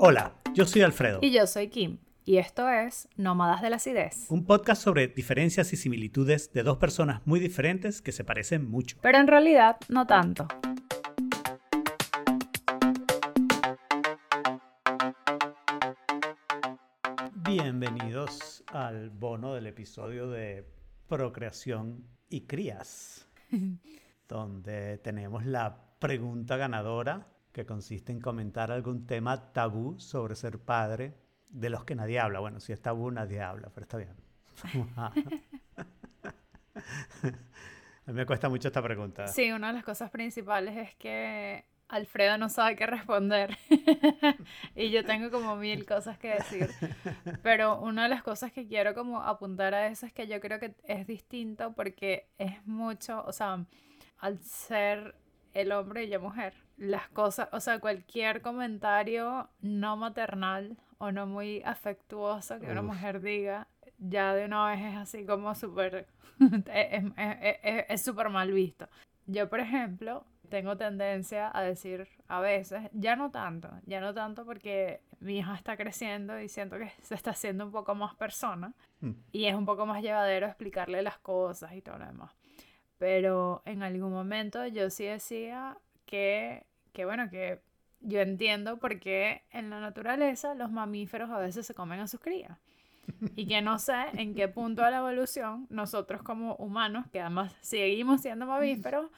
Hola, yo soy Alfredo. Y yo soy Kim. Y esto es Nómadas de la Acidez. Un podcast sobre diferencias y similitudes de dos personas muy diferentes que se parecen mucho. Pero en realidad no tanto. Bienvenidos al bono del episodio de Procreación y Crías, donde tenemos la pregunta ganadora que consiste en comentar algún tema tabú sobre ser padre de los que nadie habla. Bueno, si es tabú, nadie habla, pero está bien. a mí me cuesta mucho esta pregunta. Sí, una de las cosas principales es que Alfredo no sabe qué responder y yo tengo como mil cosas que decir. Pero una de las cosas que quiero como apuntar a eso es que yo creo que es distinto porque es mucho, o sea, al ser el hombre y la mujer. Las cosas, o sea, cualquier comentario no maternal o no muy afectuoso que una mujer diga, ya de una vez es así como súper, es súper mal visto. Yo, por ejemplo, tengo tendencia a decir a veces, ya no tanto, ya no tanto porque mi hija está creciendo y siento que se está haciendo un poco más persona mm. y es un poco más llevadero explicarle las cosas y todo lo demás. Pero en algún momento yo sí decía que, que bueno, que yo entiendo por qué en la naturaleza los mamíferos a veces se comen a sus crías. Y que no sé en qué punto de la evolución nosotros como humanos, que además seguimos siendo mamíferos,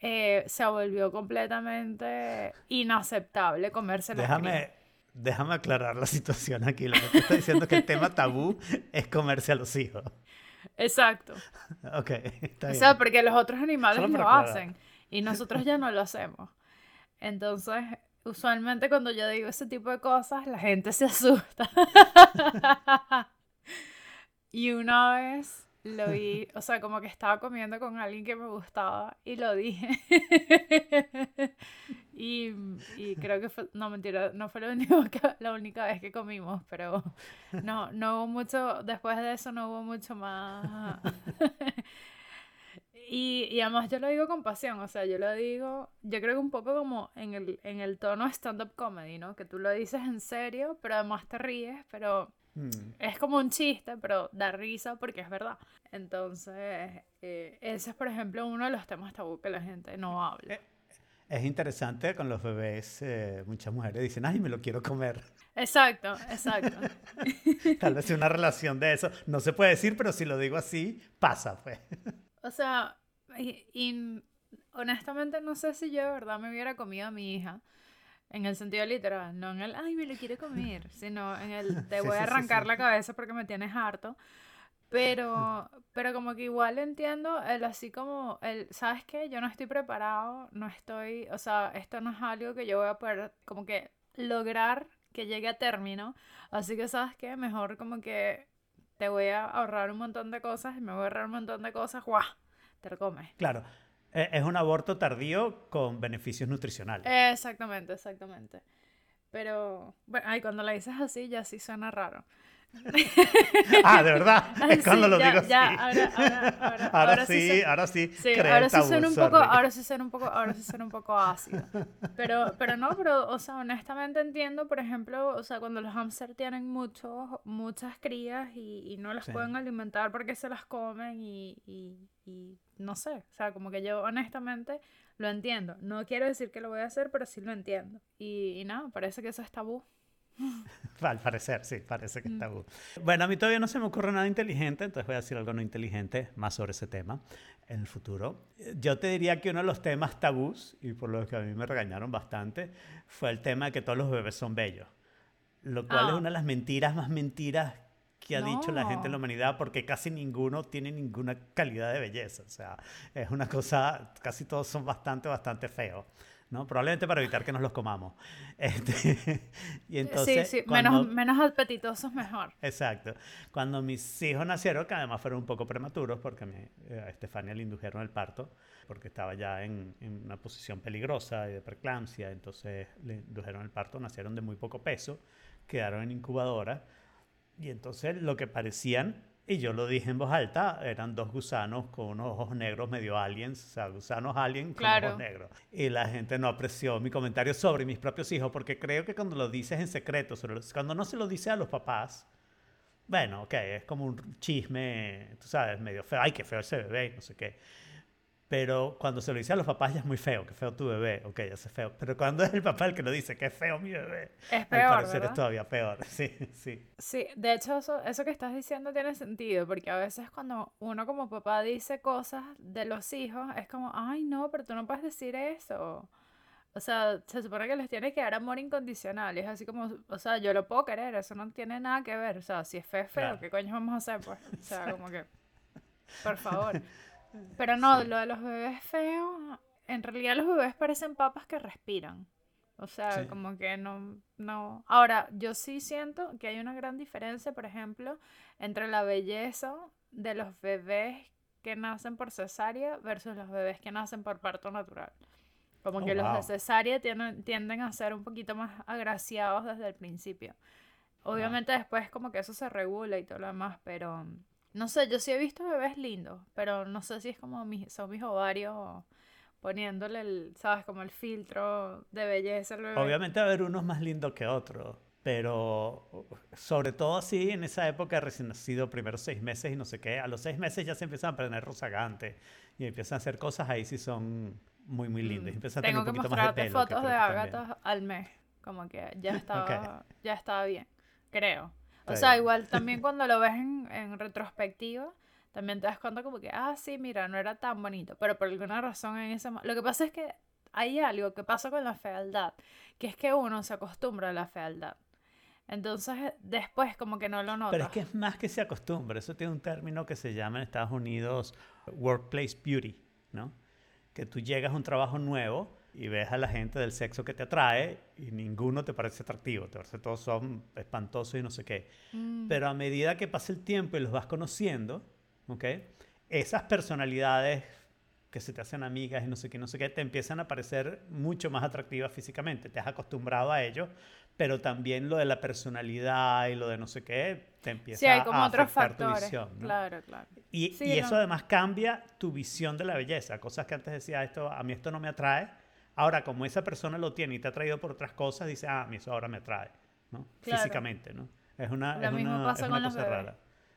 eh, se volvió completamente inaceptable comerse la déjame, Déjame aclarar la situación aquí. Lo que te está diciendo es que el tema tabú es comerse a los hijos. Exacto. ok, está bien. O sea, porque los otros animales lo hacen y nosotros ya no lo hacemos. Entonces, usualmente cuando yo digo ese tipo de cosas, la gente se asusta. y una vez lo vi, o sea, como que estaba comiendo con alguien que me gustaba y lo dije. y, y, creo que fue, no mentira, no fue la única, la única vez que comimos, pero no, no hubo mucho, después de eso no hubo mucho más. y, y además yo lo digo con pasión, o sea, yo lo digo, yo creo que un poco como en el, en el tono stand-up comedy, ¿no? Que tú lo dices en serio, pero además te ríes, pero Hmm. Es como un chiste, pero da risa porque es verdad. Entonces, eh, ese es, por ejemplo, uno de los temas tabú que la gente no habla. Eh, es interesante con los bebés, eh, muchas mujeres dicen, ay, me lo quiero comer. Exacto, exacto. Tal vez una relación de eso. No se puede decir, pero si lo digo así, pasa, pues. O sea, y, honestamente no sé si yo de verdad me hubiera comido a mi hija. En el sentido literal, no en el, ay, me lo quiero comer, sino en el, te voy a arrancar la cabeza porque me tienes harto. Pero, pero como que igual entiendo el así como el, ¿sabes qué? Yo no estoy preparado, no estoy, o sea, esto no es algo que yo voy a poder como que lograr que llegue a término. Así que, ¿sabes qué? Mejor como que te voy a ahorrar un montón de cosas y me voy a ahorrar un montón de cosas, ¡guau! Te lo comes. Claro. Eh, es un aborto tardío con beneficios nutricionales. Exactamente, exactamente. Pero, bueno, ay, cuando la dices así ya sí suena raro. ah, de verdad. Es cuando lo digo ya, Ahora, ahora, ahora, sí, ahora sí. sí ahora sí suena un poco, ahora sí suena un poco, ahora sí suena un poco ácido. Pero, pero no, pero, o sea, honestamente entiendo, por ejemplo, o sea, cuando los hamsters tienen muchos, muchas crías y, y no las pueden alimentar porque se las comen y, y, y no sé, o sea, como que yo honestamente lo entiendo. No quiero decir que lo voy a hacer, pero sí lo entiendo. Y, y nada, parece que eso es tabú. Al parecer, sí, parece que es mm. tabú. Bueno, a mí todavía no se me ocurre nada inteligente, entonces voy a decir algo no inteligente más sobre ese tema en el futuro. Yo te diría que uno de los temas tabús, y por lo que a mí me regañaron bastante, fue el tema de que todos los bebés son bellos. Lo cual es ah. una de las mentiras más mentiras que ha dicho la gente en la humanidad, porque casi ninguno tiene ninguna calidad de belleza. O sea, es una cosa, casi todos son bastante, bastante feos. ¿No? Probablemente para evitar que nos los comamos. Este, y entonces, sí, sí, menos, menos apetitosos mejor. Exacto. Cuando mis hijos nacieron, que además fueron un poco prematuros, porque me, eh, a Estefania le indujeron el parto, porque estaba ya en, en, una posición peligrosa de preeclampsia, entonces le indujeron el parto, nacieron de muy poco peso, quedaron en incubadora, y entonces lo que parecían Y yo lo dije en voz alta, eran dos gusanos con unos ojos negros medio aliens, o sea, gusanos aliens con ojos negros. Y la gente no apreció mi comentario sobre mis propios hijos, porque creo que cuando lo dices en secreto, cuando no se lo dice a los papás, bueno, ok, es como un chisme, tú sabes, medio feo, ay, qué feo ese bebé, no sé qué. Pero cuando se lo dice a los papás ya es muy feo, que feo tu bebé, ok, ya es feo. Pero cuando es el papá el que lo dice, que feo mi bebé, es peor. Al parecer es todavía peor, sí, sí. Sí, de hecho eso, eso que estás diciendo tiene sentido, porque a veces cuando uno como papá dice cosas de los hijos, es como, ay no, pero tú no puedes decir eso. O sea, se supone que les tienes que dar amor incondicional. Y es así como, o sea, yo lo puedo querer, eso no tiene nada que ver. O sea, si es feo, feo, ¿qué coño vamos a hacer? Pues, o sea, como que, por favor. Pero no, lo de los bebés feos, en realidad los bebés parecen papas que respiran. O sea, como que no, no. Ahora, yo sí siento que hay una gran diferencia, por ejemplo, entre la belleza de los bebés que nacen por cesárea versus los bebés que nacen por parto natural. Como oh, que los de cesárea tienden, tienden a ser un poquito más agraciados desde el principio. Obviamente después como que eso se regula y todo lo demás, pero no sé, yo sí he visto bebés lindos, pero no sé si es como mis, son mis ovarios poniéndole el, ¿sabes? Como el filtro de belleza al bebé. Obviamente va a haber unos más lindos que otros, pero sobre todo así en esa época recién nacido, primeros seis meses y no sé qué, a los seis meses ya se empiezan a poner rozagantes y empiezan a hacer cosas ahí sí son muy, muy lindas. Mm. Empiezan a tener un poquito más de pelo fotos de Agatha al mes, como que ya estaba, ya estaba bien, creo. O sea, igual también cuando lo ves en, en, retrospectiva, también te das cuenta como que, ah, sí, mira, no era tan bonito, pero por alguna razón en ese... Lo que pasa es que hay algo que pasa con la fealdad, que es que uno se acostumbra a la fealdad. Entonces, después como que no lo nota. Pero es que es más que se acostumbra. Eso tiene un término que se llama en Estados Unidos Workplace Beauty, ¿no? Que tú llegas a un trabajo nuevo y ves a la gente del sexo que te atrae y ninguno te parece atractivo, te parece todos son espantosos y no sé qué. Mm. Pero a medida que pasa el tiempo y los vas conociendo, ¿ok? Esas personalidades que se te hacen amigas y no sé qué, no sé qué, te empiezan a parecer mucho más atractivas físicamente. Te has acostumbrado a ello, pero también lo de la personalidad y lo de no sé qué te empieza sí, hay como a otros factores. tu visión. Claro, claro. Y, y eso además cambia tu visión de la belleza. Cosas que antes decía esto, a mí esto no me atrae Ahora, como esa persona lo tiene y te ha traído por otras cosas, dice, ah, eso ahora me atrae, ¿no? Físicamente, ¿no? Es una, es una, es una cosa rara.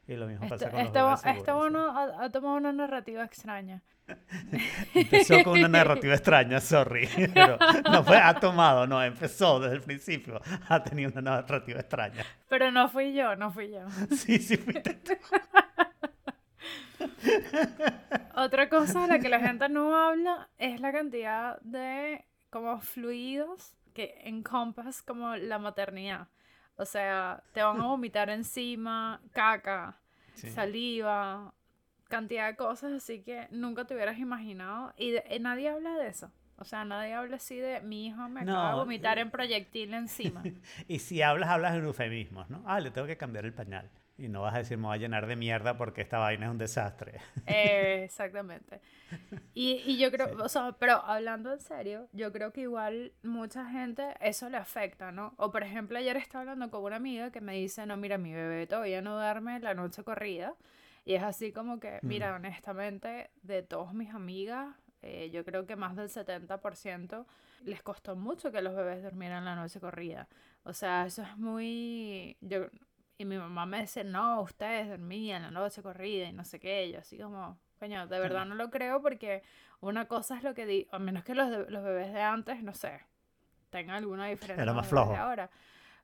Y lo mismo pasa con los bebés, Este uno ha, tomado una narrativa extraña. empezó con una narrativa extraña, sorry. Pero no fue ha tomado, no, empezó desde el principio. Ha tenido una narrativa extraña. Pero no fui yo, no fui yo. Sí, sí fuiste tú. Otra cosa de la que la gente no habla es la cantidad de como fluidos que encompass como la maternidad. O sea, te van a vomitar encima, caca, saliva, cantidad de cosas así que nunca te hubieras imaginado. Y, nadie habla de eso. O sea, nadie habla así de mi hijo me acaba de vomitar en proyectil encima. y si hablas, hablas en eufemismos, ¿no? Ah, le tengo que cambiar el pañal. Y no vas a decir, me voy a llenar de mierda porque esta vaina es un desastre. Eh, exactamente. Y, y yo creo, o sea, pero hablando en serio, yo creo que igual mucha gente eso le afecta, ¿no? O por ejemplo, ayer estaba hablando con una amiga que me dice, no, mira, mi bebé todavía no duerme la noche corrida. Y es así como que, mira, honestamente, de todas mis amigas, eh, yo creo que más del 70% les costó mucho que los bebés durmieran la noche corrida. O sea, eso es muy... Yo, y mi mamá me dice, no, ustedes dormían la noche corrida y no sé qué. Yo así como, coño, de verdad no lo creo porque una cosa es lo que digo, a menos que los, los bebés de antes, no sé, tengan alguna diferencia. Era más flojo. ahora.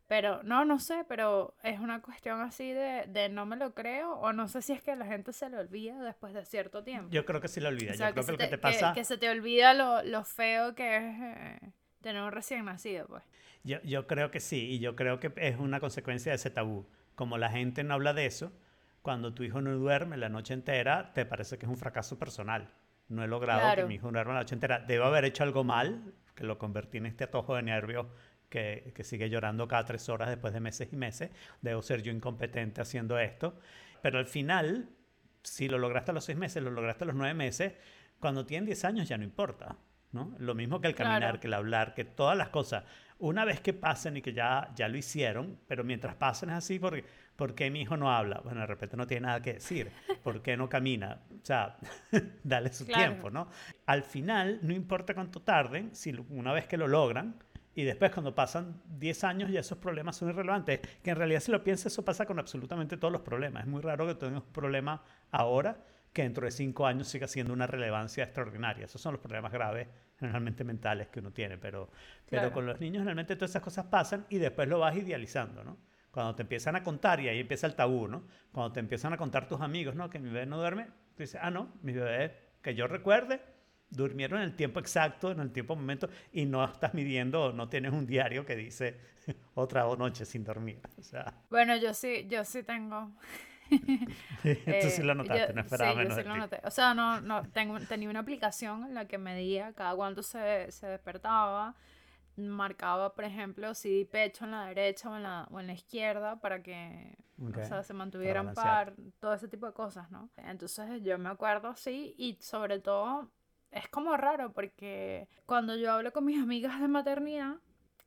Pero no, no sé, pero es una cuestión así de, de, no me lo creo o no sé si es que la gente se lo olvida después de cierto tiempo. Yo creo que sí lo olvida. yo creo que, lo que te pasa... Que, se te olvida lo, lo feo que es eh, tener un recién nacido, pues. Yo, yo creo que sí, y yo creo que es una consecuencia de ese tabú como la gente no habla de eso, cuando tu hijo no duerme la noche entera, te parece que es un fracaso personal. No he logrado que mi hijo duerma la noche entera. Debo haber hecho algo mal, que lo convertí en este atojo de nervios que, que, sigue llorando cada tres horas después de meses y meses. Debo ser yo incompetente haciendo esto. Pero al final, si lo lograste a los seis meses, lo lograste a los nueve meses, cuando tienen diez años ya no importa. ¿no? Lo mismo que el caminar, que el hablar, que todas las cosas. Una vez que pasen y que ya, ya lo hicieron, pero mientras pasen es así, porque, ¿por qué mi hijo no habla? Bueno, de repente no tiene nada que decir. ¿Por qué no camina? O sea, dale su tiempo, ¿no? Al final, no importa cuánto tarden, si una vez que lo logran, y después cuando pasan 10 años ya esos problemas son irrelevantes. Que en realidad si lo piensas eso pasa con absolutamente todos los problemas. Es muy raro que tengas un problema ahora que dentro de 5 años siga siendo una relevancia extraordinaria. Esos son los problemas graves generalmente mentales que uno tiene. Pero, pero con los niños generalmente todas esas cosas pasan y después lo vas idealizando, ¿no? Cuando te empiezan a contar, y ahí empieza el tabú, ¿no? Cuando te empiezan a contar tus amigos, ¿no? Que mi bebé no duerme, tú dices, ah, no, mi bebé, que yo recuerde, durmieron en el tiempo exacto, en el tiempo momento, y no estás midiendo, no tienes un diario que dice otra noche sin dormir. O sea. Bueno, yo sí, yo sí tengo. Esto sí lo eh, notaste, no esperaba sí, menos. Yo sí lo noté. O sea, no, no, tengo, tenía una aplicación en la que medía cada cuánto se, se despertaba. Marcaba, por ejemplo, si di pecho en la derecha o en la, o en la izquierda para que o sea, se mantuvieran par, todo ese tipo de cosas, ¿no? Entonces yo me acuerdo así y sobre todo es como raro porque cuando yo hablo con mis amigas de maternidad,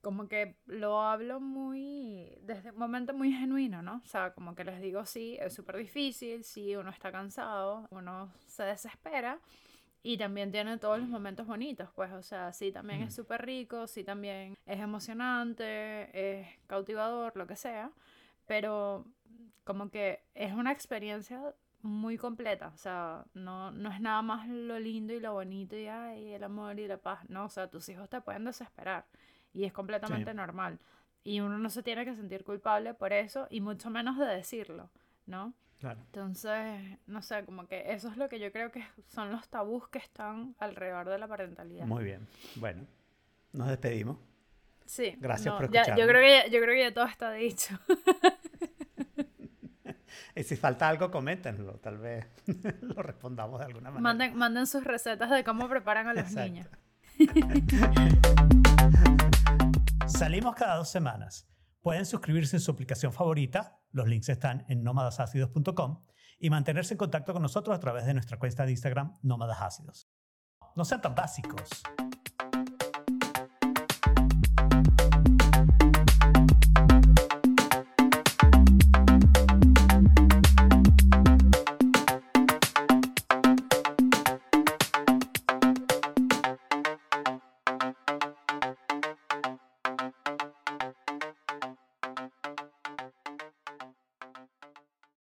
como que lo hablo muy, desde un momento muy genuino, ¿no? O sea, como que les digo, sí, es súper difícil, sí, uno está cansado, uno se desespera y también tiene todos los momentos bonitos, pues, o sea, sí, también es súper rico, sí, también es emocionante, es cautivador, lo que sea, pero como que es una experiencia muy completa, o sea, no, no es nada más lo lindo y lo bonito y ay, el amor y la paz, no, o sea, tus hijos te pueden desesperar y es completamente normal. Y uno no se tiene que sentir culpable por eso y mucho menos de decirlo, ¿no? Claro. Entonces, no sé, como que eso es lo que yo creo que son los tabús que están alrededor de la parentalidad. Muy bien. Bueno, nos despedimos. Sí. Gracias por escucharnos. yo, creo que yo creo que ya todo está dicho. Y si falta algo, coméntenlo. Tal vez lo respondamos de alguna manera. Manden, manden sus recetas de cómo preparan a los niños. Salimos cada dos semanas. Pueden suscribirse en su aplicación favorita. Los links están en nómadasácidos.com y mantenerse en contacto con nosotros a través de nuestra cuenta de Instagram Nómadas Ácidos. No sean tan básicos.